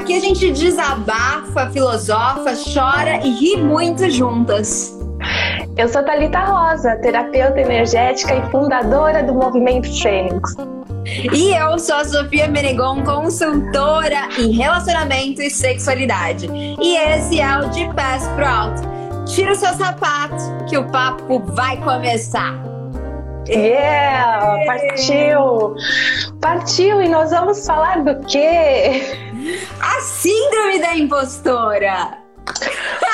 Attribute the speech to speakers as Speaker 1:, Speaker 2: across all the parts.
Speaker 1: Aqui a gente desabafa, filosofa, chora e ri muito juntas.
Speaker 2: Eu sou Talita Rosa, terapeuta energética e fundadora do Movimento Fênix.
Speaker 1: E eu sou a Sofia Menegon, consultora em relacionamento e sexualidade. E esse é o De Pés Pro Alto. Tira o seu sapato que o papo vai começar.
Speaker 2: Yeah, partiu! Partiu e nós vamos falar do quê?
Speaker 1: A síndrome da impostora.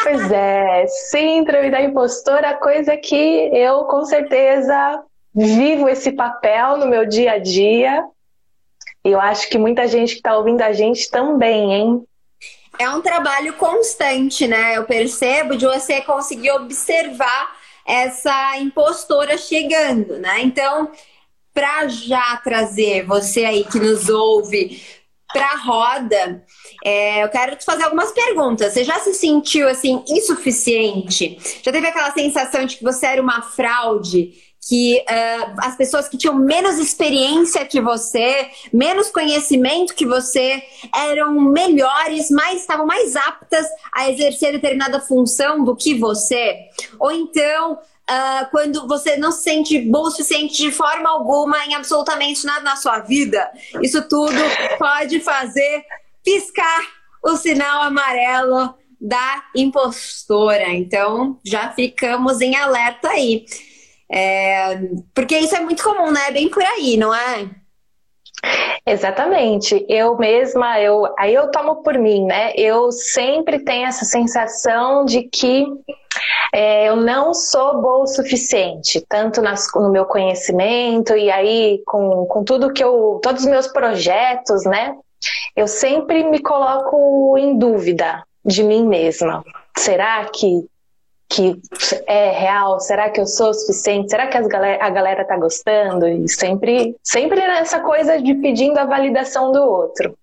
Speaker 2: Pois é, síndrome da impostora, coisa que eu com certeza vivo esse papel no meu dia a dia. E eu acho que muita gente que está ouvindo a gente também, hein?
Speaker 1: É um trabalho constante, né? Eu percebo de você conseguir observar essa impostora chegando, né? Então, para já trazer você aí que nos ouve para a roda, é, eu quero te fazer algumas perguntas. Você já se sentiu assim insuficiente? Já teve aquela sensação de que você era uma fraude? Que uh, as pessoas que tinham menos experiência que você, menos conhecimento que você, eram melhores, mais estavam mais aptas a exercer determinada função do que você? Ou então uh, quando você não se sente bom o suficiente de forma alguma em absolutamente nada na sua vida, isso tudo pode fazer piscar o sinal amarelo da impostora. Então, já ficamos em alerta aí. É, porque isso é muito comum, né? É bem por aí, não é?
Speaker 2: Exatamente. Eu mesma, eu, aí eu tomo por mim, né? Eu sempre tenho essa sensação de que é, eu não sou boa o suficiente, tanto nas, no meu conhecimento e aí com, com tudo que eu, todos os meus projetos, né? Eu sempre me coloco em dúvida de mim mesma. Será que que é real? Será que eu sou o suficiente? Será que galera, a galera tá gostando? E sempre, sempre nessa coisa de pedindo a validação do outro.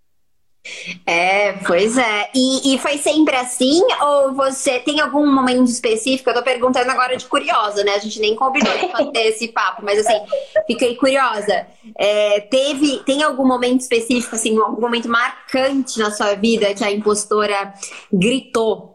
Speaker 1: É, pois é. E, e, foi sempre assim? Ou você tem algum momento específico? Eu tô perguntando agora de curiosa, né? A gente nem combinou de fazer esse papo, mas assim, fiquei curiosa. É, teve, tem algum momento específico, assim, algum momento marcante na sua vida que a impostora gritou?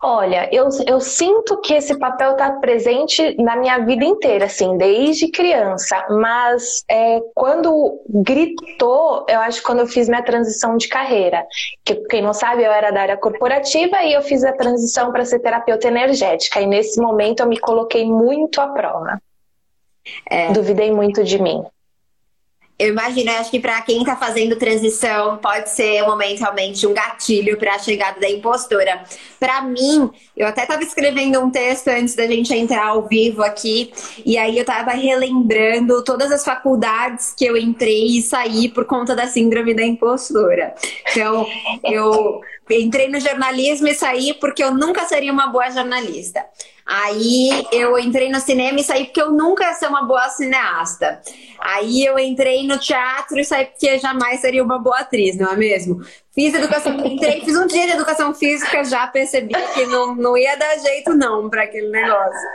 Speaker 2: Olha, eu, eu sinto que esse papel está presente na minha vida inteira, assim, desde criança. Mas é, quando gritou, eu acho que quando eu fiz minha transição de carreira. Que, quem não sabe, eu era da área corporativa e eu fiz a transição para ser terapeuta energética. E nesse momento eu me coloquei muito à prova. É. Duvidei muito de mim.
Speaker 1: Eu imagino, acho que para quem está fazendo transição, pode ser um momento realmente um gatilho para a chegada da impostora. Para mim, eu até estava escrevendo um texto antes da gente entrar ao vivo aqui, e aí eu estava relembrando todas as faculdades que eu entrei e saí por conta da síndrome da impostora. Então, eu entrei no jornalismo e saí porque eu nunca seria uma boa jornalista. Aí eu entrei no cinema e saí porque eu nunca ia ser uma boa cineasta. Aí eu entrei no teatro e saí porque jamais seria uma boa atriz, não é mesmo? Fiz educação, entrei, fiz um dia de educação física, já percebi que não, não ia dar jeito não para aquele negócio.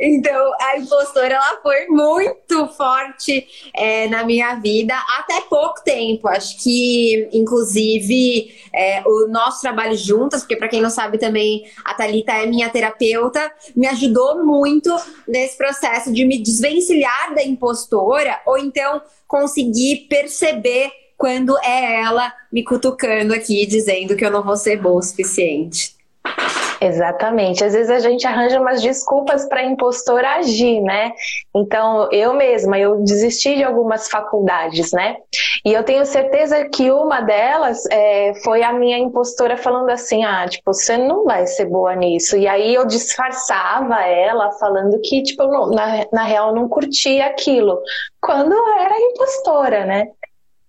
Speaker 1: Então, a impostora ela foi muito forte é, na minha vida até pouco tempo. Acho que, inclusive, é, o nosso trabalho juntas, porque para quem não sabe também, a Thalita é minha terapeuta, me ajudou muito nesse processo de me desvencilhar da impostora ou então conseguir perceber quando é ela me cutucando aqui, dizendo que eu não vou ser boa o suficiente.
Speaker 2: Exatamente. Às vezes a gente arranja umas desculpas para impostor agir, né? Então, eu mesma, eu desisti de algumas faculdades, né? E eu tenho certeza que uma delas é, foi a minha impostora falando assim: ah, tipo, você não vai ser boa nisso. E aí eu disfarçava ela falando que, tipo, na, na real, não curtia aquilo. Quando eu era impostora, né?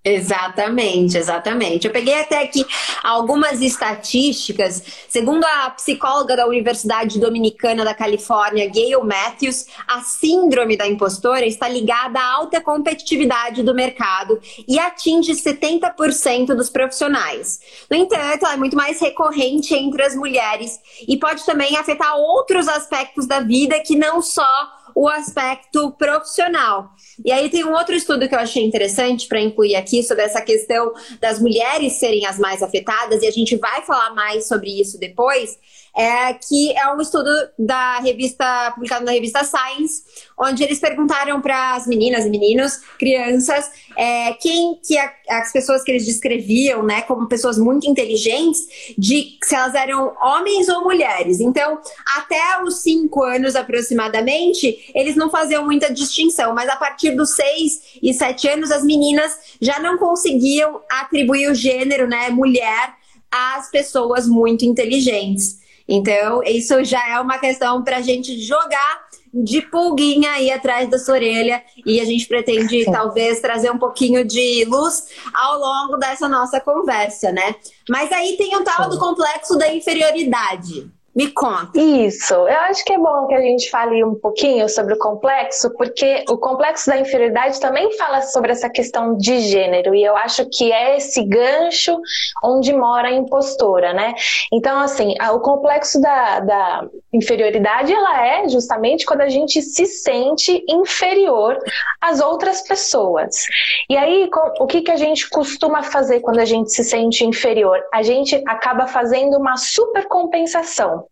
Speaker 1: Exatamente, exatamente. Eu peguei até aqui algumas estatísticas. Segundo a psicóloga da Universidade Dominicana da Califórnia, Gail Matthews, a síndrome da impostora está ligada à alta competitividade do mercado e atinge 70% dos profissionais. No entanto, ela é muito mais recorrente entre as mulheres e pode também afetar outros aspectos da vida que não só o aspecto profissional. E aí tem um outro estudo que eu achei interessante para incluir aqui sobre essa questão das mulheres serem as mais afetadas, e a gente vai falar mais sobre isso depois é, que é um estudo da revista, publicado na revista Science, onde eles perguntaram para as meninas e meninos, crianças, é, quem que a, as pessoas que eles descreviam, né, como pessoas muito inteligentes, de se elas eram homens ou mulheres. Então, até os cinco anos aproximadamente, eles não faziam muita distinção, mas a partir dos seis e sete anos, as meninas já não conseguiam atribuir o gênero, né, mulher, às pessoas muito inteligentes. Então, isso já é uma questão para a gente jogar de pulguinha aí atrás da sua orelha e a gente pretende Sim. talvez trazer um pouquinho de luz ao longo dessa nossa conversa, né? Mas aí tem o tal do complexo da inferioridade. Me conta.
Speaker 2: Isso. Eu acho que é bom que a gente fale um pouquinho sobre o complexo, porque o complexo da inferioridade também fala sobre essa questão de gênero, e eu acho que é esse gancho onde mora a impostora, né? Então, assim, o complexo da, da inferioridade, ela é justamente quando a gente se sente inferior às outras pessoas. E aí, o que, que a gente costuma fazer quando a gente se sente inferior? A gente acaba fazendo uma supercompensação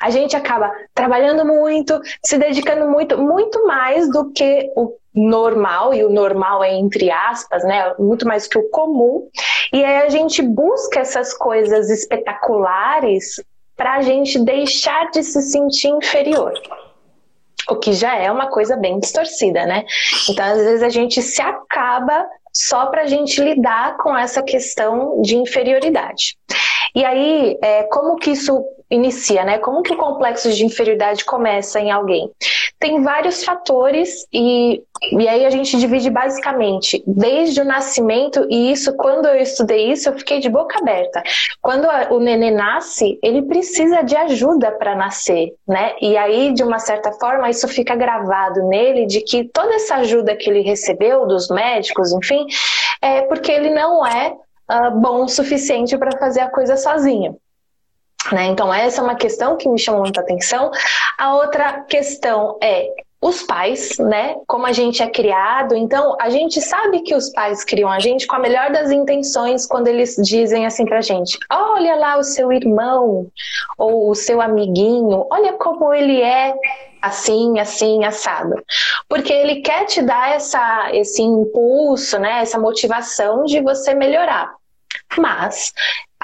Speaker 2: a gente acaba trabalhando muito, se dedicando muito, muito mais do que o normal, e o normal é entre aspas, né? Muito mais que o comum. E aí a gente busca essas coisas espetaculares para a gente deixar de se sentir inferior. O que já é uma coisa bem distorcida, né? Então, às vezes, a gente se acaba só para a gente lidar com essa questão de inferioridade. E aí, é, como que isso inicia, né? Como que o complexo de inferioridade começa em alguém? Tem vários fatores e, e aí a gente divide basicamente desde o nascimento, e isso, quando eu estudei isso, eu fiquei de boca aberta. Quando o nenê nasce, ele precisa de ajuda para nascer, né? E aí, de uma certa forma, isso fica gravado nele de que toda essa ajuda que ele recebeu dos médicos, enfim, é porque ele não é uh, bom o suficiente para fazer a coisa sozinho. Né? Então, essa é uma questão que me chamou muita atenção. A outra questão é os pais, né? Como a gente é criado, então a gente sabe que os pais criam a gente com a melhor das intenções quando eles dizem assim pra gente: olha lá o seu irmão ou o seu amiguinho, olha como ele é assim, assim, assado. Porque ele quer te dar essa, esse impulso, né? Essa motivação de você melhorar. Mas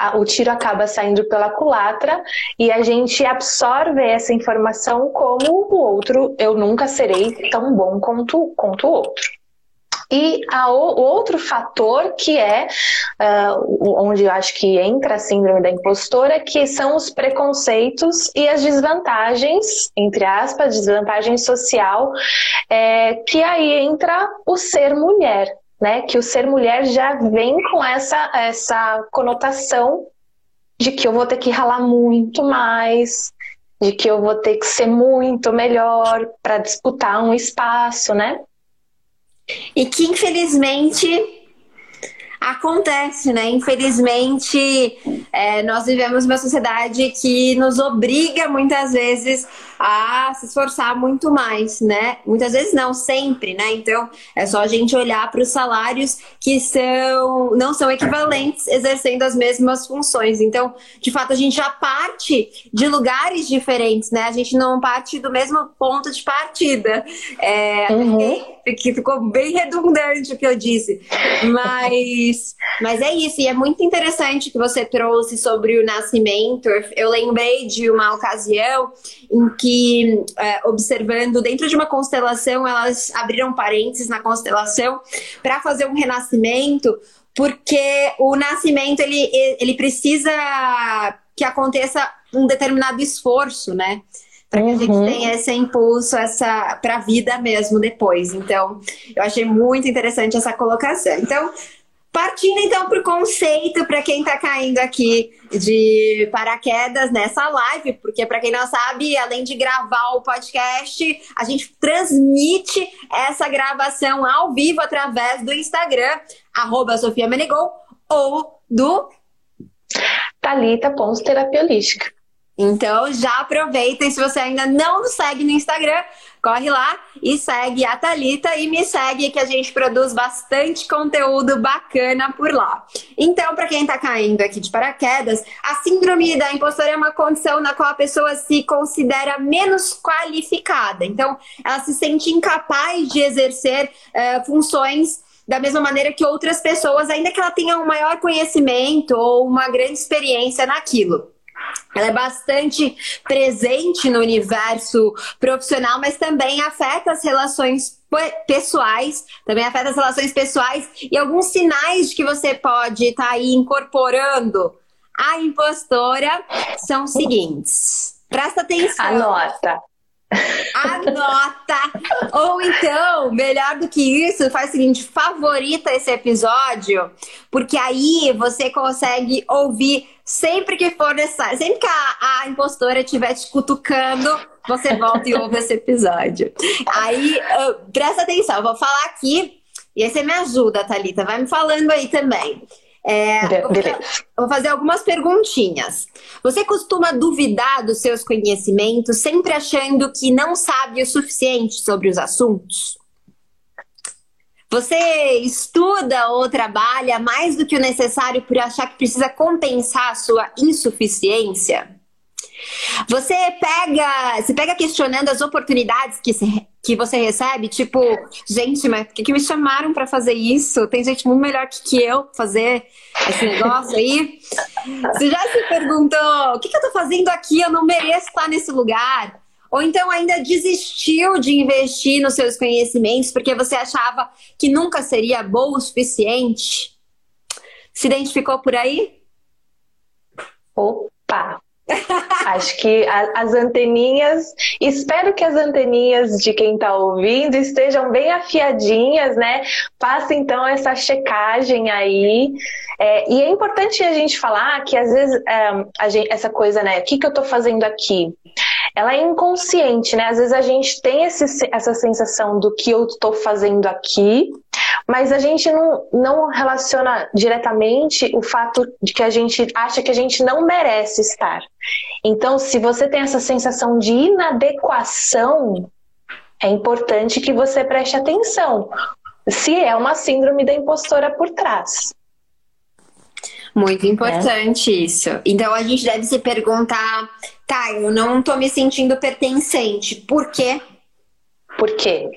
Speaker 2: a, o tiro acaba saindo pela culatra e a gente absorve essa informação como o outro, eu nunca serei tão bom quanto, quanto o outro. E a, o outro fator que é uh, onde eu acho que entra a síndrome da impostora, que são os preconceitos e as desvantagens, entre aspas, desvantagem social, é, que aí entra o ser mulher né? Que o ser mulher já vem com essa, essa conotação de que eu vou ter que ralar muito mais, de que eu vou ter que ser muito melhor para disputar um espaço, né?
Speaker 1: E que infelizmente acontece, né? Infelizmente, é, nós vivemos uma sociedade que nos obriga muitas vezes a se esforçar muito mais, né? Muitas vezes não, sempre, né? Então é só a gente olhar para os salários que são não são equivalentes exercendo as mesmas funções. Então, de fato, a gente já parte de lugares diferentes, né? A gente não parte do mesmo ponto de partida. É, uhum. que ficou bem redundante o que eu disse. Mas, mas é isso, e é muito interessante que você trouxe sobre o nascimento. Eu lembrei de uma ocasião em que, é, observando dentro de uma constelação, elas abriram parênteses na constelação para fazer um renascimento, porque o nascimento ele, ele precisa que aconteça um determinado esforço, né? Para que uhum. a gente uhum. tenha esse impulso essa para a vida mesmo depois. Então, eu achei muito interessante essa colocação. Então, Partindo então para o conceito, para quem está caindo aqui de paraquedas nessa live, porque para quem não sabe, além de gravar o podcast, a gente transmite essa gravação ao vivo através do Instagram, arroba Sofia Menegol, ou do
Speaker 2: Thalita.terapia holística.
Speaker 1: Então já aproveita e se você ainda não nos segue no Instagram, corre lá e segue a Talita e me segue que a gente produz bastante conteúdo bacana por lá. Então, para quem está caindo aqui de paraquedas, a síndrome da impostora é uma condição na qual a pessoa se considera menos qualificada. Então, ela se sente incapaz de exercer uh, funções da mesma maneira que outras pessoas, ainda que ela tenha um maior conhecimento ou uma grande experiência naquilo. Ela é bastante presente no universo profissional, mas também afeta as relações pessoais, também afeta as relações pessoais e alguns sinais de que você pode estar tá aí incorporando a impostora são os seguintes. Presta atenção.
Speaker 2: Anota.
Speaker 1: Anota! Ou então, melhor do que isso, faz o seguinte: favorita esse episódio, porque aí você consegue ouvir sempre que for necessário. Sempre que a, a impostora estiver te cutucando, você volta e ouve esse episódio. Aí, uh, presta atenção, eu vou falar aqui e aí você me ajuda, Thalita. Vai me falando aí também. É, vou, fazer algumas perguntinhas. Você costuma duvidar dos seus conhecimentos, sempre achando que não sabe o suficiente sobre os assuntos? Você estuda ou trabalha mais do que o necessário por achar que precisa compensar a sua insuficiência? Você pega, se pega questionando as oportunidades que, se, que você recebe, tipo, gente, mas por que, que me chamaram para fazer isso? Tem gente muito melhor que, que eu fazer esse negócio aí. Você já se perguntou, o que, que eu tô fazendo aqui? Eu não mereço estar nesse lugar. Ou então ainda desistiu de investir nos seus conhecimentos porque você achava que nunca seria bom o suficiente? Se identificou por aí?
Speaker 2: Opa! Acho que a, as anteninhas, espero que as anteninhas de quem está ouvindo estejam bem afiadinhas, né? Faça então essa checagem aí. É, e é importante a gente falar que às vezes é, gente, essa coisa, né? O que, que eu estou fazendo aqui? ela é inconsciente, né? Às vezes a gente tem esse, essa sensação do que eu estou fazendo aqui, mas a gente não, não relaciona diretamente o fato de que a gente acha que a gente não merece estar. Então, se você tem essa sensação de inadequação, é importante que você preste atenção se é uma síndrome da impostora por trás.
Speaker 1: Muito importante é. isso. Então a gente deve se perguntar, tá, eu não tô me sentindo pertencente. Por quê?
Speaker 2: Por quê?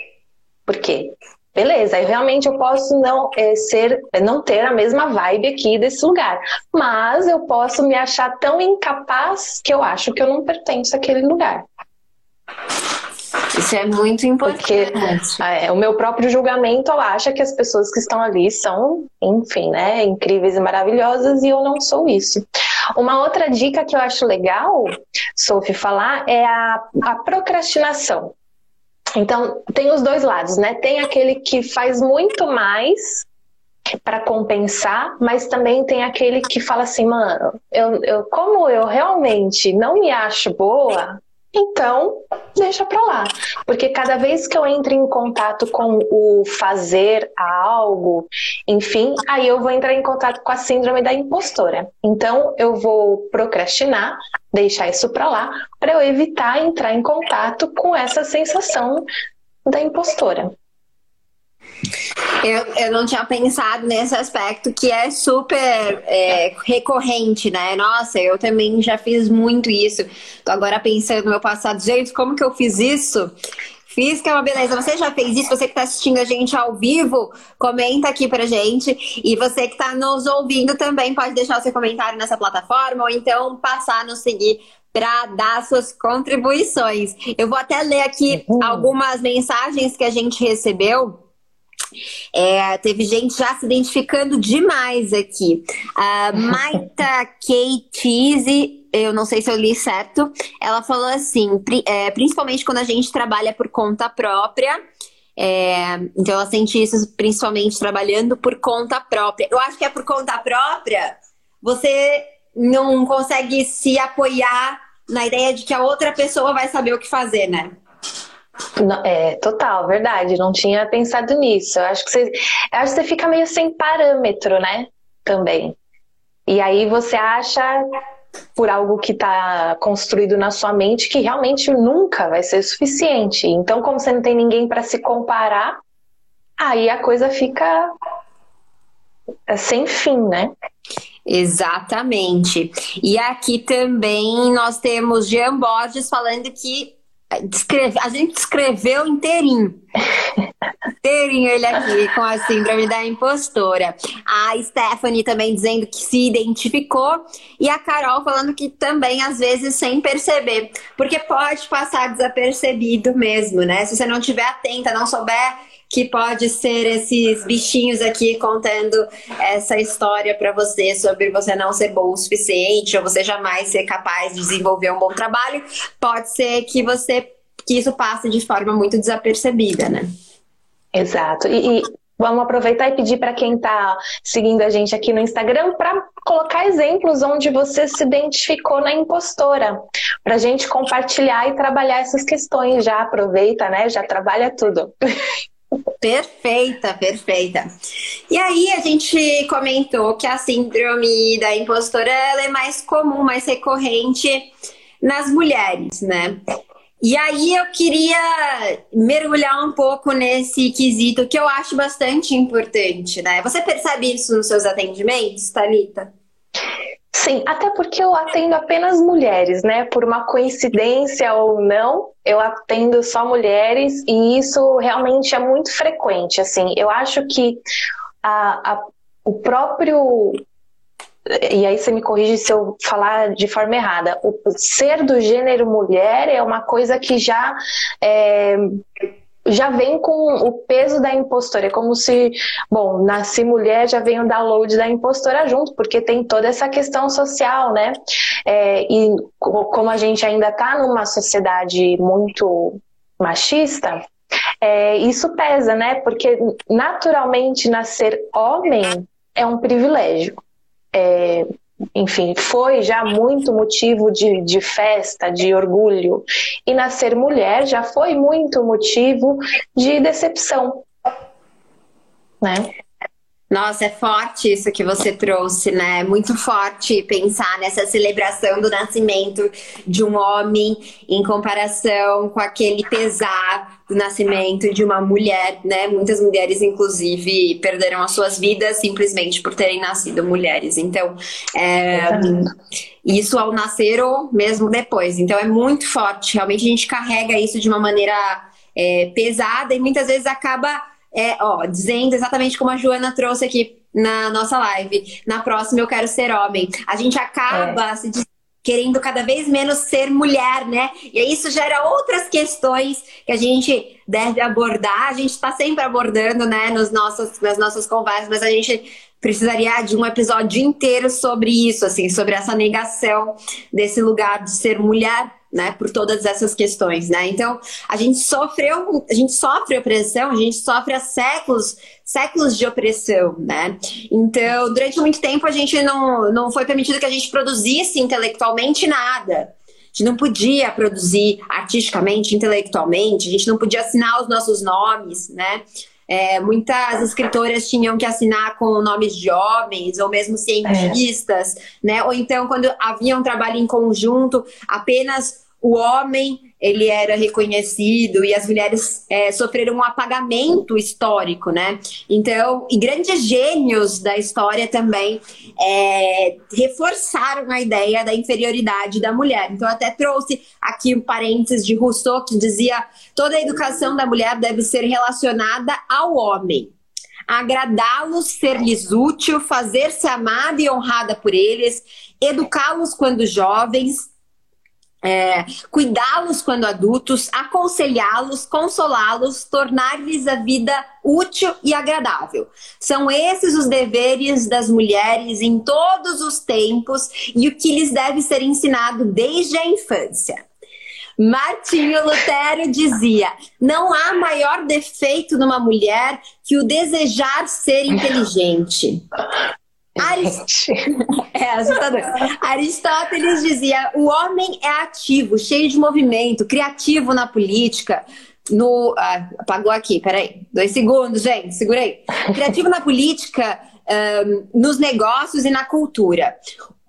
Speaker 2: Por quê? Beleza, eu realmente eu posso não é, ser, não ter a mesma vibe aqui desse lugar, mas eu posso me achar tão incapaz que eu acho que eu não pertenço àquele lugar.
Speaker 1: Isso é muito importante.
Speaker 2: Porque é, o meu próprio julgamento acha que as pessoas que estão ali são, enfim, né, incríveis e maravilhosas e eu não sou isso. Uma outra dica que eu acho legal, Sophie, falar é a, a procrastinação. Então, tem os dois lados, né? Tem aquele que faz muito mais para compensar, mas também tem aquele que fala assim, mano, eu, eu, como eu realmente não me acho boa, então, deixa para lá. Porque cada vez que eu entro em contato com o fazer algo, enfim, aí eu vou entrar em contato com a síndrome da impostora. Então, eu vou procrastinar, deixar isso para lá, para eu evitar entrar em contato com essa sensação da impostora.
Speaker 1: Eu, eu não tinha pensado nesse aspecto que é super é, recorrente, né? Nossa, eu também já fiz muito isso. Tô agora pensando no meu passado, gente, como que eu fiz isso? Fiz que é uma beleza. Você já fez isso? Você que está assistindo a gente ao vivo, comenta aqui pra gente. E você que está nos ouvindo também pode deixar o seu comentário nessa plataforma ou então passar a nos seguir para dar suas contribuições. Eu vou até ler aqui uhum. algumas mensagens que a gente recebeu. É, teve gente já se identificando demais aqui. A Maita Kate eu não sei se eu li certo, ela falou assim, é, principalmente quando a gente trabalha por conta própria, é, então ela sente isso principalmente trabalhando por conta própria. Eu acho que é por conta própria, você não consegue se apoiar na ideia de que a outra pessoa vai saber o que fazer, né?
Speaker 2: É, total, verdade. Não tinha pensado nisso. Eu acho que você, acho que você fica meio sem parâmetro, né? Também. E aí você acha por algo que está construído na sua mente que realmente nunca vai ser suficiente. Então, como você não tem ninguém para se comparar, aí a coisa fica sem fim, né?
Speaker 1: Exatamente. E aqui também nós temos Jean Borges falando que a gente escreveu inteirinho. inteirinho ele aqui com a síndrome da impostora. A Stephanie também dizendo que se identificou. E a Carol falando que também, às vezes, sem perceber. Porque pode passar desapercebido mesmo, né? Se você não estiver atenta, não souber que pode ser esses bichinhos aqui contando essa história para você sobre você não ser bom o suficiente ou você jamais ser capaz de desenvolver um bom trabalho, pode ser que você que isso passe de forma muito desapercebida, né?
Speaker 2: Exato. E, e vamos aproveitar e pedir para quem está seguindo a gente aqui no Instagram para colocar exemplos onde você se identificou na impostora, para a gente compartilhar e trabalhar essas questões. Já aproveita, né? Já trabalha tudo.
Speaker 1: Perfeita, perfeita. E aí a gente comentou que a síndrome da impostora é mais comum, mais recorrente nas mulheres, né? E aí eu queria mergulhar um pouco nesse quesito que eu acho bastante importante, né? Você percebe isso nos seus atendimentos, Thalita?
Speaker 2: Sim, até porque eu atendo apenas mulheres, né? Por uma coincidência ou não, eu atendo só mulheres e isso realmente é muito frequente. Assim, eu acho que a, a, o próprio e aí você me corrige se eu falar de forma errada. O ser do gênero mulher é uma coisa que já é, já vem com o peso da impostora. É como se, bom, nasci mulher, já vem o download da impostora junto, porque tem toda essa questão social, né? É, e como a gente ainda está numa sociedade muito machista, é, isso pesa, né? Porque naturalmente nascer homem é um privilégio. É, enfim, foi já muito motivo de, de festa, de orgulho. E nascer mulher já foi muito motivo de decepção. Né?
Speaker 1: Nossa, é forte isso que você trouxe, né? Muito forte pensar nessa celebração do nascimento de um homem em comparação com aquele pesar do nascimento de uma mulher, né? Muitas mulheres, inclusive, perderam as suas vidas simplesmente por terem nascido mulheres. Então, é, isso ao nascer ou mesmo depois. Então, é muito forte. Realmente, a gente carrega isso de uma maneira é, pesada e muitas vezes acaba é, ó, dizendo exatamente como a Joana trouxe aqui na nossa live. Na próxima eu quero ser homem. A gente acaba é. se querendo cada vez menos ser mulher, né? E aí isso gera outras questões que a gente deve abordar. A gente está sempre abordando, né, nos nossos, nas nossas conversas, mas a gente precisaria de um episódio inteiro sobre isso, assim, sobre essa negação desse lugar de ser mulher né, por todas essas questões, né? Então, a gente sofreu, a gente sofre opressão, a gente sofre há séculos, séculos de opressão, né? Então, durante muito tempo a gente não, não foi permitido que a gente produzisse intelectualmente nada. A gente não podia produzir artisticamente, intelectualmente, a gente não podia assinar os nossos nomes, né? É, muitas escritoras tinham que assinar com nomes de homens, ou mesmo cientistas, é. né? Ou então, quando havia um trabalho em conjunto, apenas o homem ele era reconhecido e as mulheres é, sofreram um apagamento histórico, né? Então, grandes gênios da história também é, reforçaram a ideia da inferioridade da mulher. Então, até trouxe aqui um parênteses de Rousseau que dizia: toda a educação da mulher deve ser relacionada ao homem agradá-los, ser-lhes útil, fazer-se amada e honrada por eles, educá-los quando jovens, é, cuidá-los quando adultos, aconselhá-los, consolá-los, tornar-lhes a vida útil e agradável. São esses os deveres das mulheres em todos os tempos e o que lhes deve ser ensinado desde a infância. Martinho Lutero dizia: não há maior defeito numa mulher que o desejar ser inteligente. Arist... é assustador. Aristóteles dizia: o homem é ativo, cheio de movimento, criativo na política. No. Ah, apagou aqui, peraí. Dois segundos, gente, segurei. Criativo na política, um, nos negócios e na cultura.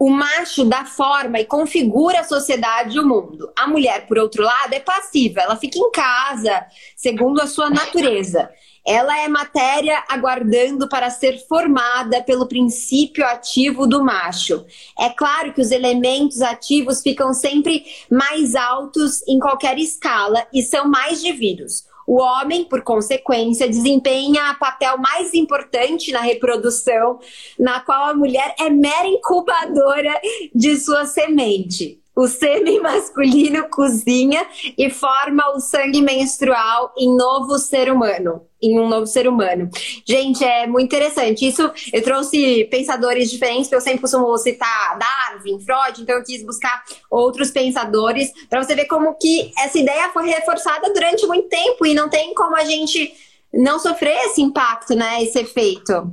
Speaker 1: O macho dá forma e configura a sociedade e o mundo. A mulher, por outro lado, é passiva, ela fica em casa, segundo a sua natureza. Ela é matéria aguardando para ser formada pelo princípio ativo do macho. É claro que os elementos ativos ficam sempre mais altos em qualquer escala e são mais divididos. O homem, por consequência, desempenha papel mais importante na reprodução, na qual a mulher é mera incubadora de sua semente. O sêmen masculino cozinha e forma o sangue menstrual em novo ser humano, em um novo ser humano. Gente, é muito interessante. Isso eu trouxe pensadores diferentes, que eu sempre costumo citar Darwin, Freud, então eu quis buscar outros pensadores para você ver como que essa ideia foi reforçada durante muito tempo e não tem como a gente não sofrer esse impacto, né, esse efeito.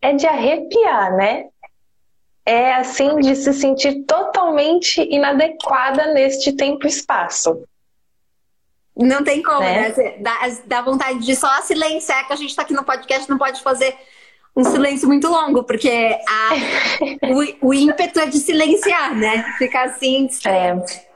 Speaker 2: É de arrepiar, né? É assim de se sentir totalmente inadequada neste tempo e espaço.
Speaker 1: Não tem como, né? né? Dá, dá vontade de só silenciar, que a gente está aqui no podcast, não pode fazer um silêncio muito longo, porque a, o, o ímpeto é de silenciar, né? Ficar assim. É.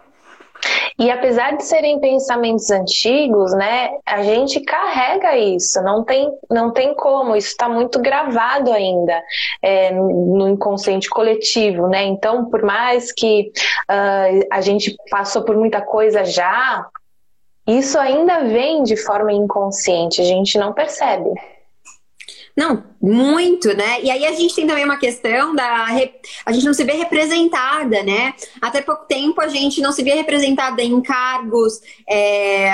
Speaker 2: E apesar de serem pensamentos antigos, né, a gente carrega isso, não tem, não tem como, isso está muito gravado ainda é, no inconsciente coletivo, né? Então, por mais que uh, a gente passou por muita coisa já, isso ainda vem de forma inconsciente, a gente não percebe.
Speaker 1: Não, muito, né? E aí a gente tem também uma questão da. A gente não se vê representada, né? Até pouco tempo a gente não se vê representada em cargos. É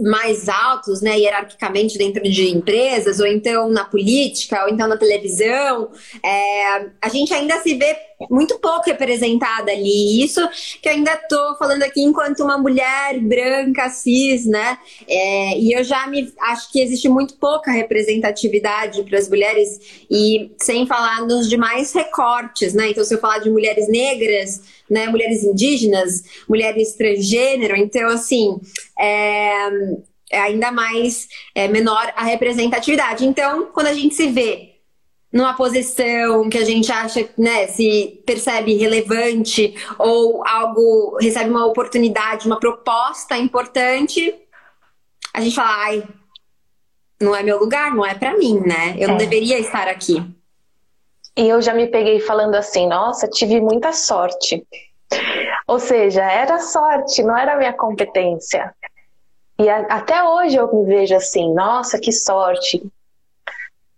Speaker 1: mais altos, né, hierarquicamente dentro de empresas, ou então na política, ou então na televisão, é, a gente ainda se vê muito pouco representada ali. Isso que eu ainda tô falando aqui enquanto uma mulher branca, cis, né? É, e eu já me acho que existe muito pouca representatividade para as mulheres, e sem falar nos demais recortes, né? Então, se eu falar de mulheres negras, né, mulheres indígenas, mulheres transgênero, então assim, é, é ainda mais é, menor a representatividade. Então, quando a gente se vê numa posição que a gente acha, né, se percebe relevante ou algo recebe uma oportunidade, uma proposta importante, a gente fala, ai, não é meu lugar, não é para mim, né? Eu é. não deveria estar aqui.
Speaker 2: E eu já me peguei falando assim, nossa, tive muita sorte. Ou seja, era sorte, não era minha competência. E a, até hoje eu me vejo assim, nossa, que sorte.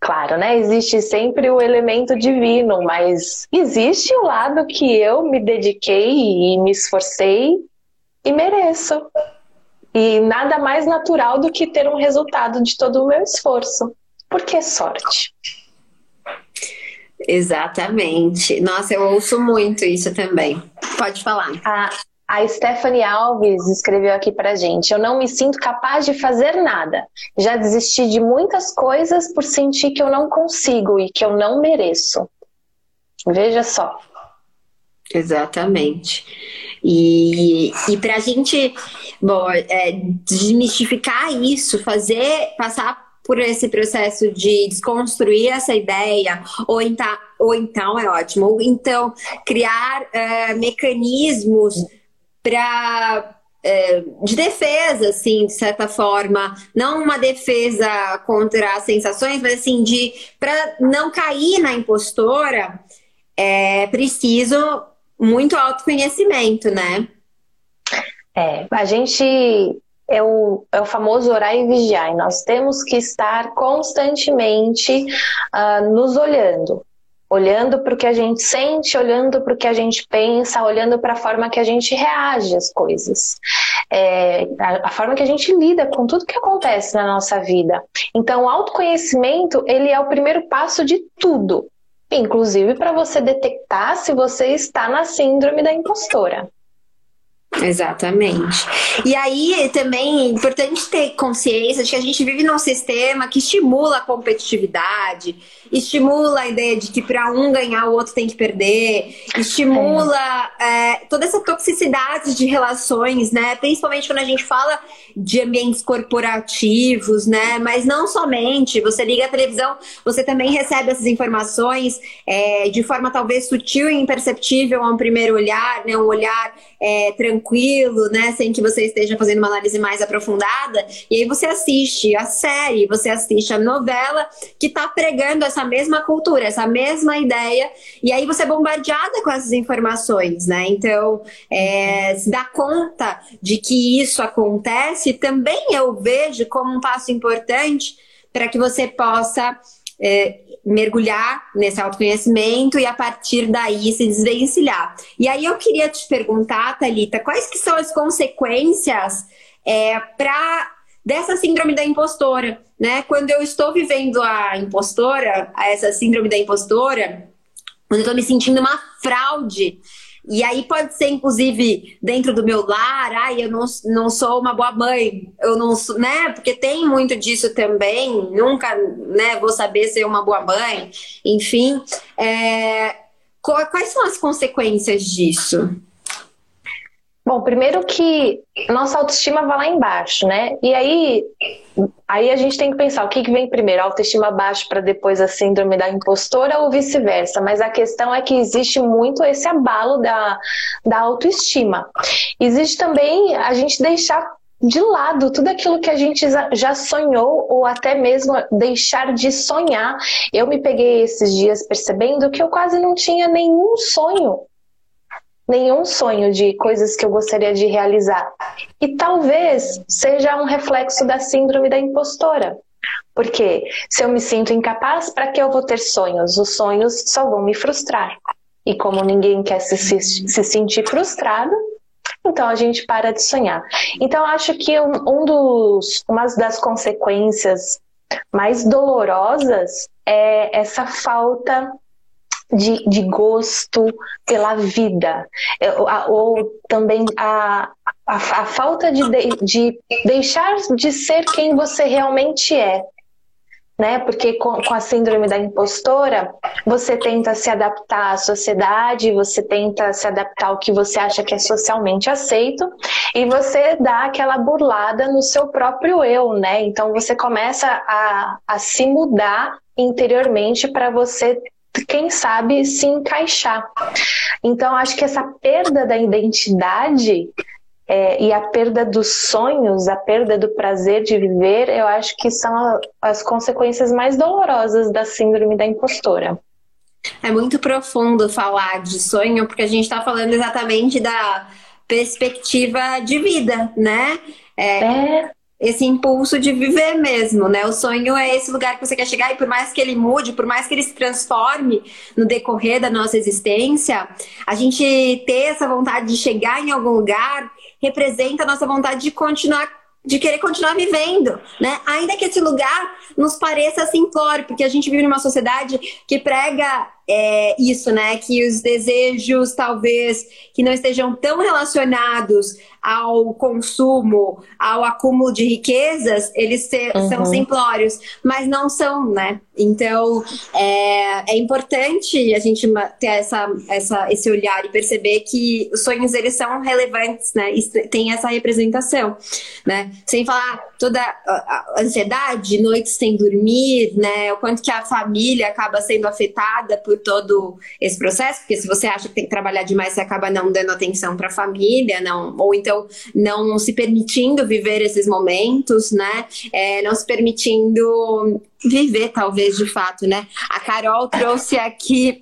Speaker 2: Claro, né? Existe sempre o elemento divino, mas existe o lado que eu me dediquei e me esforcei e mereço. E nada mais natural do que ter um resultado de todo o meu esforço. Por que sorte?
Speaker 1: Exatamente. Nossa, eu ouço muito isso também. Pode falar.
Speaker 2: A, a Stephanie Alves escreveu aqui pra gente: Eu não me sinto capaz de fazer nada. Já desisti de muitas coisas por sentir que eu não consigo e que eu não mereço. Veja só.
Speaker 1: Exatamente. E, e para a gente, bom, é, desmistificar isso, fazer, passar por esse processo de desconstruir essa ideia, ou então, ou então é ótimo, ou então criar uh, mecanismos para é, de defesa, assim, de certa forma, não uma defesa contra as sensações, mas assim de para não cair na impostora, é preciso muito autoconhecimento, né?
Speaker 2: É, a gente é o, é o famoso orar e vigiar. E nós temos que estar constantemente uh, nos olhando. Olhando para o que a gente sente, olhando para o que a gente pensa, olhando para a forma que a gente reage às coisas. É, a, a, forma que a gente lida com tudo que acontece na nossa vida. Então, o autoconhecimento, ele é o primeiro passo de tudo. Inclusive para você detectar se você está na síndrome da impostora.
Speaker 1: Exatamente. E aí também é importante ter consciência de que a gente vive num sistema que estimula a competitividade, estimula a ideia de que para um ganhar o outro tem que perder, estimula é. É, toda essa toxicidade de relações, né? Principalmente quando a gente fala de ambientes corporativos, né? Mas não somente. Você liga a televisão, você também recebe essas informações é, de forma talvez sutil e imperceptível a um primeiro olhar, né? Um olhar é, tranquilo, né? Sem que você esteja fazendo uma análise mais aprofundada. E aí você assiste a série, você assiste a novela que está pregando essa mesma cultura, essa mesma ideia. E aí você é bombardeada com essas informações, né? Então, é, se dá conta de que isso acontece, também eu vejo como um passo importante para que você possa é, mergulhar nesse autoconhecimento e a partir daí se desvencilhar. E aí eu queria te perguntar, Thalita, quais que são as consequências é, para dessa síndrome da impostora, né? Quando eu estou vivendo a impostora, essa síndrome da impostora, quando eu estou me sentindo uma fraude, e aí pode ser, inclusive, dentro do meu lar, ai, eu não, não sou uma boa mãe, eu não sou, né? Porque tem muito disso também, nunca né, vou saber ser uma boa mãe, enfim. É, quais são as consequências disso?
Speaker 2: Bom, primeiro que nossa autoestima vai lá embaixo, né? E aí, aí a gente tem que pensar o que, que vem primeiro, a autoestima baixa para depois a síndrome da impostora ou vice-versa. Mas a questão é que existe muito esse abalo da, da autoestima. Existe também a gente deixar de lado tudo aquilo que a gente já sonhou ou até mesmo deixar de sonhar. Eu me peguei esses dias percebendo que eu quase não tinha nenhum sonho nenhum sonho de coisas que eu gostaria de realizar. E talvez seja um reflexo da síndrome da impostora. Porque se eu me sinto incapaz, para que eu vou ter sonhos? Os sonhos só vão me frustrar. E como ninguém quer se, se, se sentir frustrado, então a gente para de sonhar. Então acho que um, um dos, uma das consequências mais dolorosas é essa falta de, de gosto pela vida, é, ou também a, a, a falta de, de deixar de ser quem você realmente é. Né? Porque com, com, a síndrome da impostora, você tenta se adaptar à sociedade, você tenta se adaptar ao que você acha que é socialmente aceito, e você dá aquela burlada no seu próprio eu, né? Então você começa a, a se mudar interiormente para você quem sabe, se encaixar. Então, acho que essa perda da identidade é, e a perda dos sonhos, a perda do prazer de viver, eu acho que são a, as consequências mais dolorosas da síndrome da impostora.
Speaker 1: É muito profundo falar de sonho, porque a gente está falando exatamente da perspectiva de vida, né?
Speaker 2: É, é
Speaker 1: esse impulso de viver mesmo, né? O sonho é esse lugar que você quer chegar e por mais que ele mude, por mais que ele se transforme no decorrer da nossa existência, a gente ter essa vontade de chegar em algum lugar representa a nossa vontade de continuar de querer continuar vivendo, né? Ainda que esse lugar nos pareça simplório, porque a gente vive numa sociedade que prega é, isso, né? Que os desejos talvez que não estejam tão relacionados ao consumo, ao acúmulo de riquezas, eles se, uhum. são simplórios, mas não são, né? Então é, é importante a gente ter essa, essa, esse olhar e perceber que os sonhos eles são relevantes, né? E tem essa representação, né? Sem falar toda a ansiedade, noites sem dormir, né? O quanto que a família acaba sendo afetada por todo esse processo, porque se você acha que tem que trabalhar demais, você acaba não dando atenção para a família, não, ou então não se permitindo viver esses momentos, né? É, não se permitindo viver, talvez, de fato, né? A Carol trouxe aqui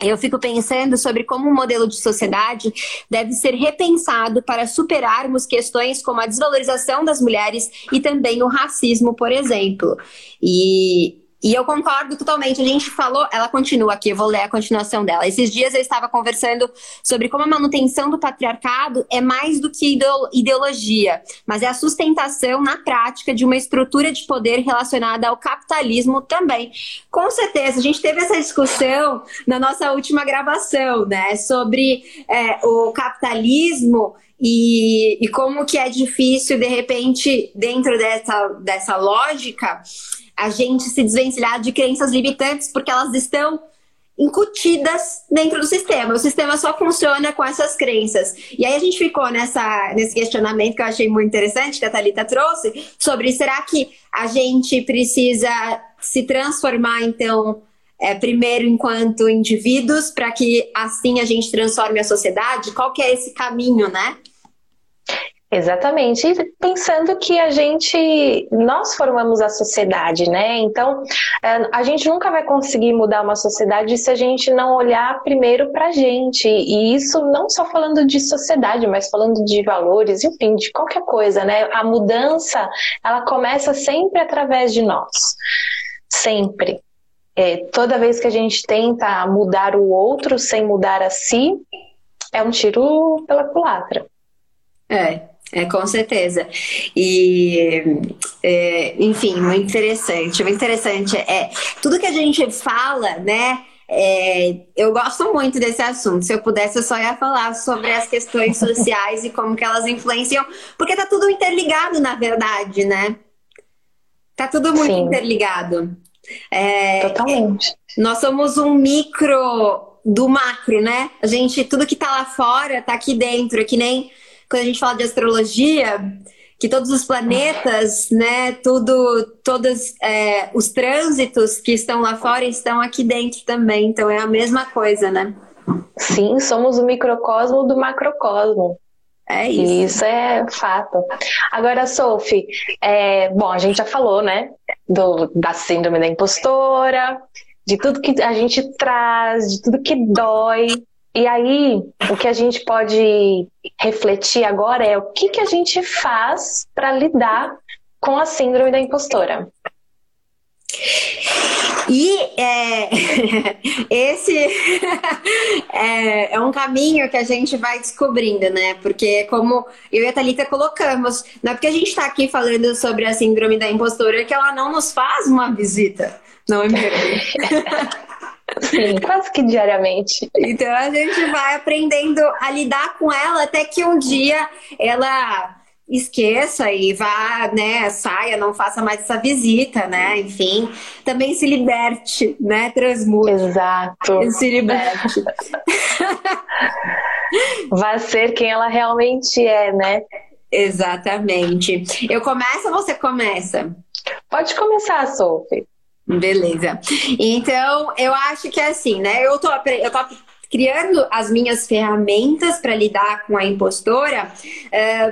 Speaker 1: eu fico pensando sobre como o modelo de sociedade deve ser repensado para superarmos questões como a desvalorização das mulheres e também o racismo, por exemplo. E E eu concordo totalmente. A gente falou, ela continua aqui, eu vou ler a continuação dela. Esses dias eu estava conversando sobre como a manutenção do patriarcado é mais do que ideologia, mas é a sustentação na prática de uma estrutura de poder relacionada ao capitalismo também. Com certeza, a gente teve essa discussão na nossa última gravação, né? Sobre é, o capitalismo e, e como que é difícil, de repente, dentro dessa, dessa lógica a gente se desvencilhar de crenças limitantes porque elas estão incutidas dentro do sistema. O sistema só funciona com essas crenças. E aí a gente ficou nessa, nesse questionamento que eu achei muito interessante, que a Thalita trouxe, sobre será que a gente precisa se transformar, então, é, primeiro enquanto indivíduos, para que assim a gente transforme a sociedade? Qual que é esse caminho, né?
Speaker 2: Exatamente. E pensando que a gente, nós formamos a sociedade, né? Então, é, a gente nunca vai conseguir mudar uma sociedade se a gente não olhar primeiro para a gente. E isso não só falando de sociedade, mas falando de valores, enfim, de qualquer coisa, né? A mudança, ela começa sempre através de nós. Sempre. É, toda vez que a gente tenta mudar o outro sem mudar a si, é um tiro pela culatra.
Speaker 1: É, é, com certeza. E, é, enfim, muito interessante. Muito interessante. É, tudo que a gente fala, né? É, eu gosto muito desse assunto. Se eu pudesse, eu só ia falar sobre as questões sociais e como que elas influenciam, porque tá tudo interligado, na verdade, né? Tá tudo muito Sim. interligado.
Speaker 2: É, Totalmente.
Speaker 1: Nós somos um micro do macro, né? A gente, tudo que tá lá fora, tá aqui dentro, é que nem quando a gente fala de astrologia, que todos os planetas, né, tudo, todos é, os trânsitos que estão lá fora estão aqui dentro também. Então é a mesma coisa, né?
Speaker 2: Sim, somos o microcosmo do macrocosmo.
Speaker 1: É isso.
Speaker 2: Isso é fato. Agora, Sophie, é, bom, a gente já falou, né, do, da síndrome da impostora, de tudo que a gente traz, de tudo que dói. E aí, o que a gente pode refletir agora é o que, que a gente faz para lidar com a síndrome da impostora.
Speaker 1: E é, esse é, é, um caminho que a gente vai descobrindo, né? Porque como eu e a Thalita colocamos, não é porque a gente está aqui falando sobre a síndrome da impostora que ela não nos faz uma visita, não é mesmo?
Speaker 2: Sim, quase que diariamente.
Speaker 1: Então a gente vai aprendendo a lidar com ela até que um dia ela esqueça e vá, né, saia, não faça mais essa visita, né? Enfim, também se liberte, né? Transmute.
Speaker 2: Exato.
Speaker 1: Se liberte.
Speaker 2: Vai ser quem ela realmente é, né?
Speaker 1: Exatamente. Eu começo ou você começa?
Speaker 2: Pode começar, Sophie.
Speaker 1: Beleza. Então, eu acho que é assim, né? Eu tô, eu tô criando as minhas ferramentas para lidar com a impostora,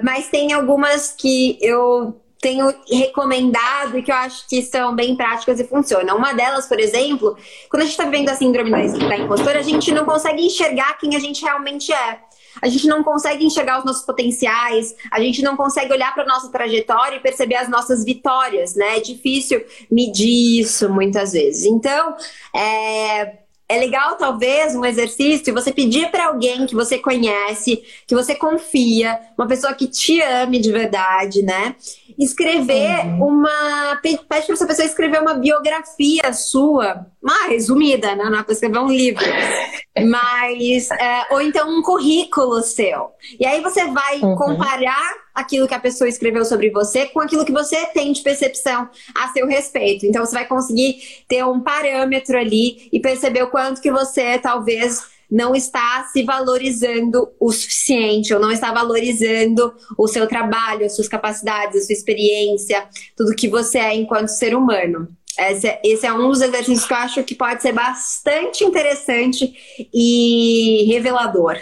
Speaker 1: mas tem algumas que eu tenho recomendado e que eu acho que são bem práticas e funcionam. Uma delas, por exemplo, quando a gente está vivendo a síndrome da impostora, a gente não consegue enxergar quem a gente realmente é a gente não consegue enxergar os nossos potenciais, a gente não consegue olhar para nossa trajetória e perceber as nossas vitórias, né? É difícil medir isso muitas vezes. Então, é, é legal, talvez, um exercício, você pedir para alguém que você conhece, que você confia, uma pessoa que te ame de verdade, né? Escrever uhum. uma. Pede para essa pessoa escrever uma biografia sua, mais resumida, né? Não é para escrever um livro. Mas. É, ou então um currículo seu. E aí você vai uhum. comparar aquilo que a pessoa escreveu sobre você com aquilo que você tem de percepção a seu respeito. Então você vai conseguir ter um parâmetro ali e perceber o quanto que você talvez não está se valorizando o suficiente, ou não está valorizando o seu trabalho, as suas capacidades, a sua experiência, tudo que você é enquanto ser humano. Esse é, esse é um dos exercícios que eu acho que pode ser bastante interessante e revelador.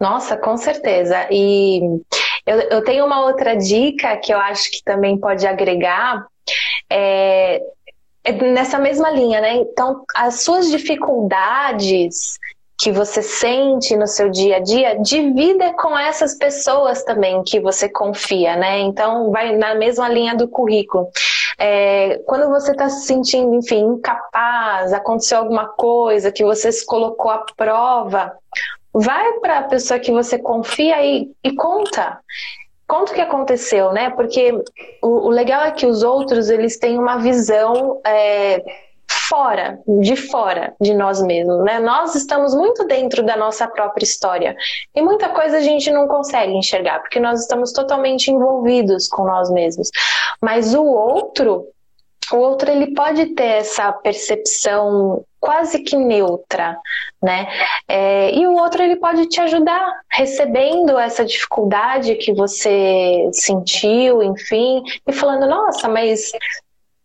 Speaker 2: Nossa, com certeza. E eu, eu tenho uma outra dica que eu acho que também pode agregar. É, é nessa mesma linha, né? Então, as suas dificuldades que você sente no seu dia a dia, divida com essas pessoas também que você confia, né? Então, vai na mesma linha do currículo. é, quando você está se sentindo, enfim, incapaz, aconteceu alguma coisa que você se colocou à prova, vai para a pessoa que você confia e, e conta conta o que aconteceu, né? Porque o, o, legal é que os outros eles têm uma visão é, fora, de fora de nós mesmos, né? Nós estamos muito dentro da nossa própria história e muita coisa a gente não consegue enxergar porque nós estamos totalmente envolvidos com nós mesmos. Mas o outro, o outro ele pode ter essa percepção quase que neutra, né? É, e o outro ele pode te ajudar recebendo essa dificuldade que você sentiu, enfim, e falando, nossa, mas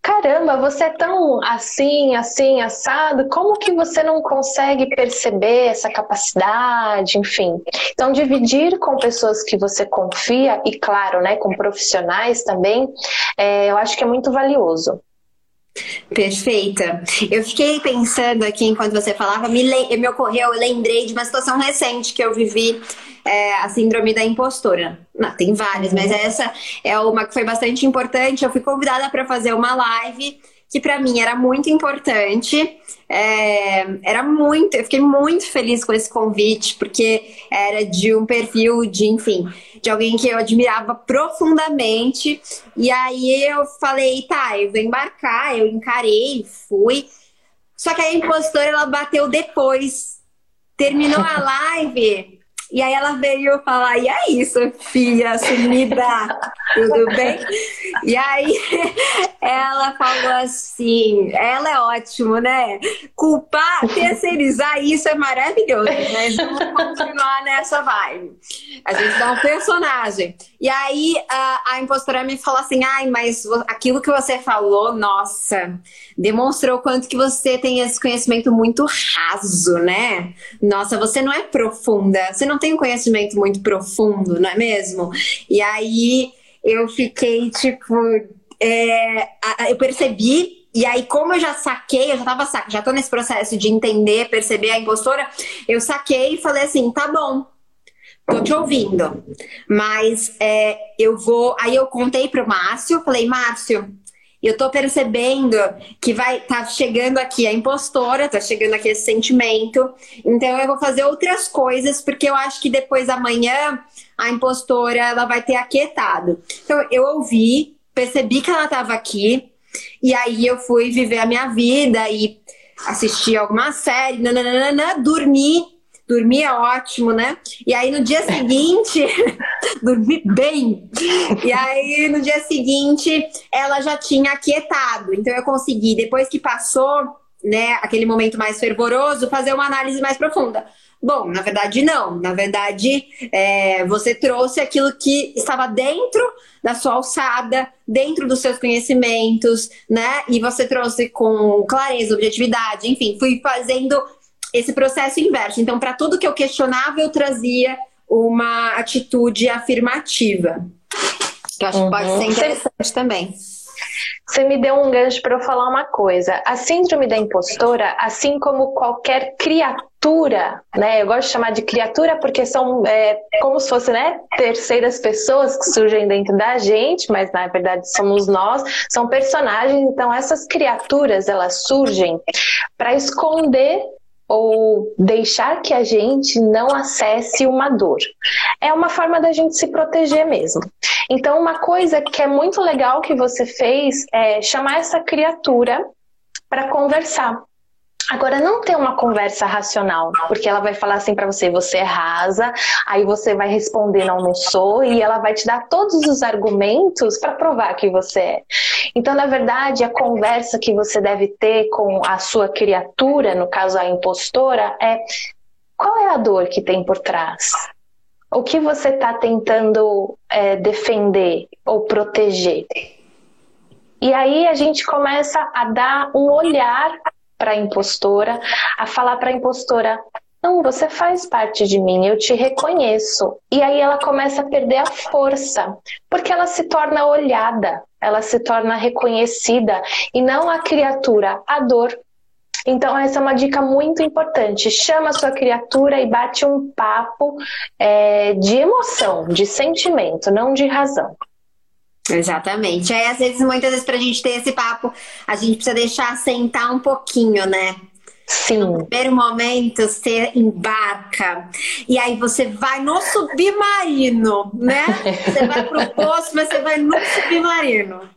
Speaker 2: caramba, você é tão assim, assim, assado, como que você não consegue perceber essa capacidade, enfim. Então, dividir com pessoas que você confia, e claro, né, com profissionais também, é, eu acho que é muito valioso.
Speaker 1: Perfeita. Eu fiquei pensando aqui enquanto você falava, me, me ocorreu, eu lembrei de uma situação recente que eu vivi, é, a síndrome da impostora. Não, tem várias, mas essa é uma que foi bastante importante. Eu fui convidada para fazer uma live que para mim era muito importante. É, era muito, eu fiquei muito feliz com esse convite, porque era de um perfil de, enfim, de alguém que eu admirava profundamente. E aí eu falei, tá, eu vou embarcar, eu encarei, fui. Só que a impostora ela bateu depois. Terminou a live, e aí ela veio falar, e aí, Sofia, sumida, tudo bem? E aí ela falou assim, ela é ótimo, né? Culpar, terceirizar isso é maravilhoso, mas vamos continuar nessa vibe. A gente dá um personagem. E aí a, a impostora me falou assim, ai, mas aquilo que você falou, nossa, demonstrou quanto que você tem esse conhecimento muito raso, né? Nossa, você não é profunda, você não tem um conhecimento muito profundo, não é mesmo? E aí eu fiquei tipo. É, eu percebi e aí, como eu já saquei, eu já tava já tô nesse processo de entender, perceber a impostora, eu saquei e falei assim: tá bom, tô te ouvindo. Mas é, eu vou. Aí eu contei pro Márcio, falei, Márcio, eu tô percebendo que vai tá chegando aqui a impostora, tá chegando aqui esse sentimento. Então eu vou fazer outras coisas porque eu acho que depois amanhã a impostora ela vai ter aquietado. Então eu ouvi, percebi que ela estava aqui e aí eu fui viver a minha vida e assistir alguma série, nananana, dormi Dormir é ótimo, né? E aí no dia seguinte, dormi bem. E aí no dia seguinte, ela já tinha aquietado. Então eu consegui, depois que passou, né, aquele momento mais fervoroso, fazer uma análise mais profunda. Bom, na verdade, não. Na verdade, é, você trouxe aquilo que estava dentro da sua alçada, dentro dos seus conhecimentos, né? E você trouxe com clareza, objetividade, enfim, fui fazendo esse processo inverso. Então, para tudo que eu questionava, eu trazia uma atitude afirmativa. Que eu acho uhum. que pode ser uhum. interessante também.
Speaker 2: Você me deu um gancho para eu falar uma coisa. A síndrome da impostora, assim como qualquer criatura, né? Eu gosto de chamar de criatura porque são é, como se fossem né, terceiras pessoas que surgem dentro da gente, mas na verdade somos nós. São personagens. Então essas criaturas elas surgem para esconder ou deixar que a gente não acesse uma dor. É uma forma da gente se proteger mesmo. Então, uma coisa que é muito legal que você fez é chamar essa criatura para conversar. Agora, não ter uma conversa racional, porque ela vai falar assim para você: você é rasa, aí você vai responder não, não sou, e ela vai te dar todos os argumentos para provar que você é. Então, na verdade, a conversa que você deve ter com a sua criatura, no caso a impostora, é qual é a dor que tem por trás? O que você está tentando é, defender ou proteger? E aí a gente começa a dar um olhar para a impostora, a falar para a impostora: não, você faz parte de mim, eu te reconheço. E aí ela começa a perder a força, porque ela se torna olhada, ela se torna reconhecida e não a criatura, a dor. Então, essa é uma dica muito importante. Chama a sua criatura e bate um papo é, de emoção, de sentimento, não de razão.
Speaker 1: Exatamente. Aí, às vezes, muitas vezes, pra gente ter esse papo, a gente precisa deixar sentar um pouquinho, né?
Speaker 2: Sim.
Speaker 1: No primeiro momento, você embarca. E aí você vai no submarino, né? Você vai pro poço, mas você vai no submarino.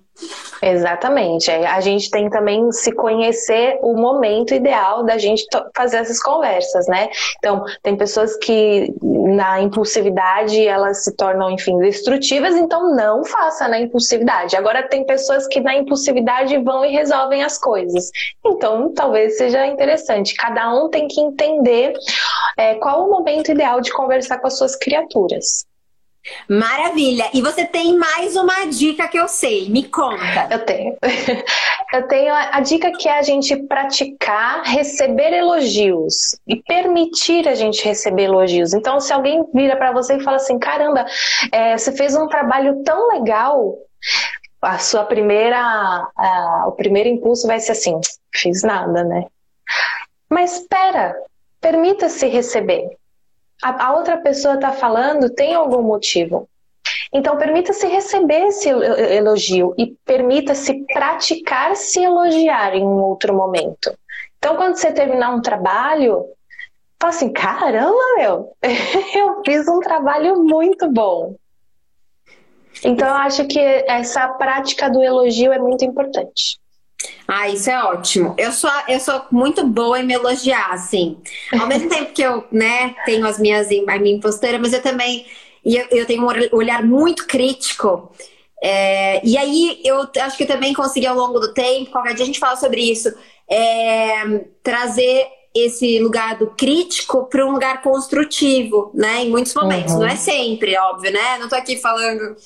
Speaker 2: Exatamente. A gente tem também se conhecer o momento ideal da gente fazer essas conversas, né? Então, tem pessoas que na impulsividade elas se tornam, enfim, destrutivas, então não faça na impulsividade. Agora, tem pessoas que na impulsividade vão e resolvem as coisas. Então, talvez seja interessante. Cada um tem que entender é, qual o momento ideal de conversar com as suas criaturas.
Speaker 1: Maravilha! E você tem mais uma dica que eu sei, me conta.
Speaker 2: Eu tenho. Eu tenho a, dica que é a gente praticar receber elogios e permitir a gente receber elogios. Então, se alguém vira para você e fala assim: caramba, é, você fez um trabalho tão legal, a sua primeira, a, o primeiro impulso vai ser assim: fiz nada, né? Mas espera, permita-se receber a, a outra pessoa está falando tem algum motivo. Então, permita-se receber esse elogio e permita-se praticar se elogiar em um outro momento. Então, quando você terminar um trabalho, fala assim: caramba, meu, eu fiz um trabalho muito bom. Então, eu acho que essa prática do elogio é muito importante.
Speaker 1: Ah, isso é ótimo. Eu sou, eu sou muito boa em me elogiar, assim. Ao mesmo tempo que eu, né, tenho as minhas, a minha impostura, mas eu também e eu, eu tenho um olhar muito crítico. É, e aí eu acho que eu também consegui ao longo do tempo, qualquer dia a gente fala sobre isso, é, trazer esse lugar do crítico para um lugar construtivo, né? Em muitos momentos, uhum. não é sempre, óbvio, né? Não tô aqui falando,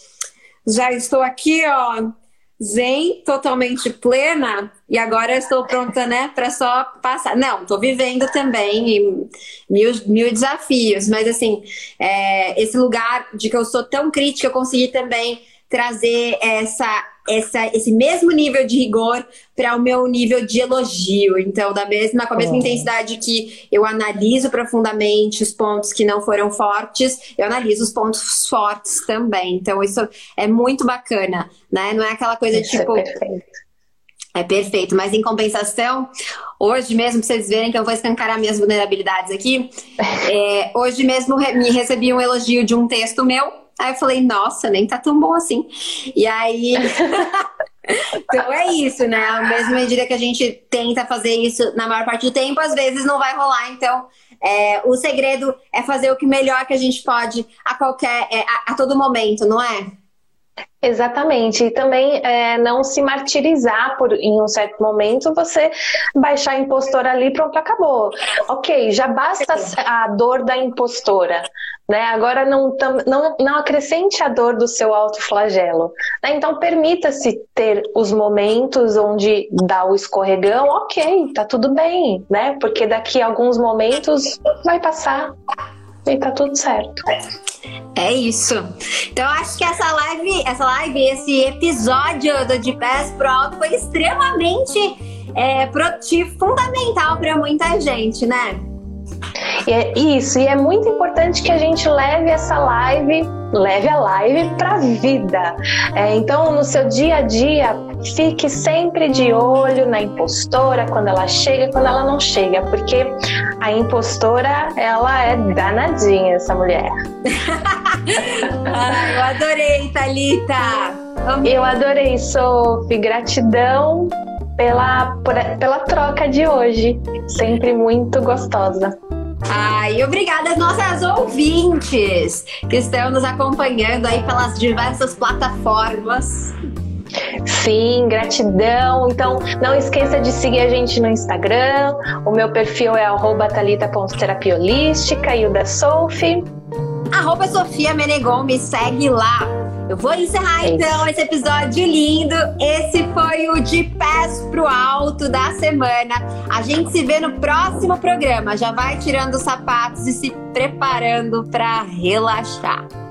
Speaker 1: já estou aqui, ó, zen, totalmente plena, e agora estou pronta, né, para só passar. Não, estou vivendo também mil, mil desafios, mas assim, é, esse lugar de que eu sou tão crítica, eu consegui também trazer essa essa, esse mesmo nível de rigor para o meu nível de elogio. Então, da mesma, com a mesma intensidade que eu analiso profundamente os pontos que não foram fortes, eu analiso os pontos fortes também. Então, isso é muito bacana, né? Não é aquela coisa isso tipo. É perfeito. É perfeito, mas em compensação, hoje mesmo, pra vocês verem que eu vou escancarar minhas vulnerabilidades aqui, é, hoje mesmo me recebi um elogio de um texto meu, Aí eu falei, nossa, nem tá tão bom assim. E aí. então é isso, né? Mesma medida que a gente tenta fazer isso na maior parte do tempo, às vezes não vai rolar. Então, é, o segredo é fazer o que melhor que a gente pode a qualquer, é, a, a todo momento, não é?
Speaker 2: Exatamente, e também é, não se martirizar por em um certo momento você baixar a impostora ali, pronto, acabou. Ok, já basta a dor da impostora, né? Agora não, não, não acrescente a dor do seu autoflagelo. Né? Então permita-se ter os momentos onde dá o escorregão, ok, tá tudo bem, né? Porque daqui a alguns momentos vai passar e tá tudo certo.
Speaker 1: É isso. Então acho que essa live, essa live, esse episódio do De Pés Pro Alto foi extremamente é, produtivo, fundamental para muita gente, né?
Speaker 2: E é isso, e é muito importante que a gente leve essa live, leve a live para a vida. É, então, no seu dia a dia, fique sempre de olho na impostora, quando ela chega, quando ela não chega, porque a impostora, ela é danadinha, essa mulher.
Speaker 1: Eu adorei, Thalita!
Speaker 2: Eu adorei, Sophie. Gratidão pela, pela troca de hoje. Sempre muito gostosa.
Speaker 1: Ai, obrigada às nossas ouvintes que estão nos acompanhando aí pelas diversas plataformas.
Speaker 2: Sim, gratidão. Então, não esqueça de seguir a gente no Instagram. O meu perfil é thalita.terapiolística e o da Sophie.
Speaker 1: Arroba Sofia Menegon, me segue lá. Eu vou encerrar então esse episódio lindo. Esse foi o De Pés pro Alto da semana. A gente se vê no próximo programa. Já vai tirando os sapatos e se preparando para relaxar.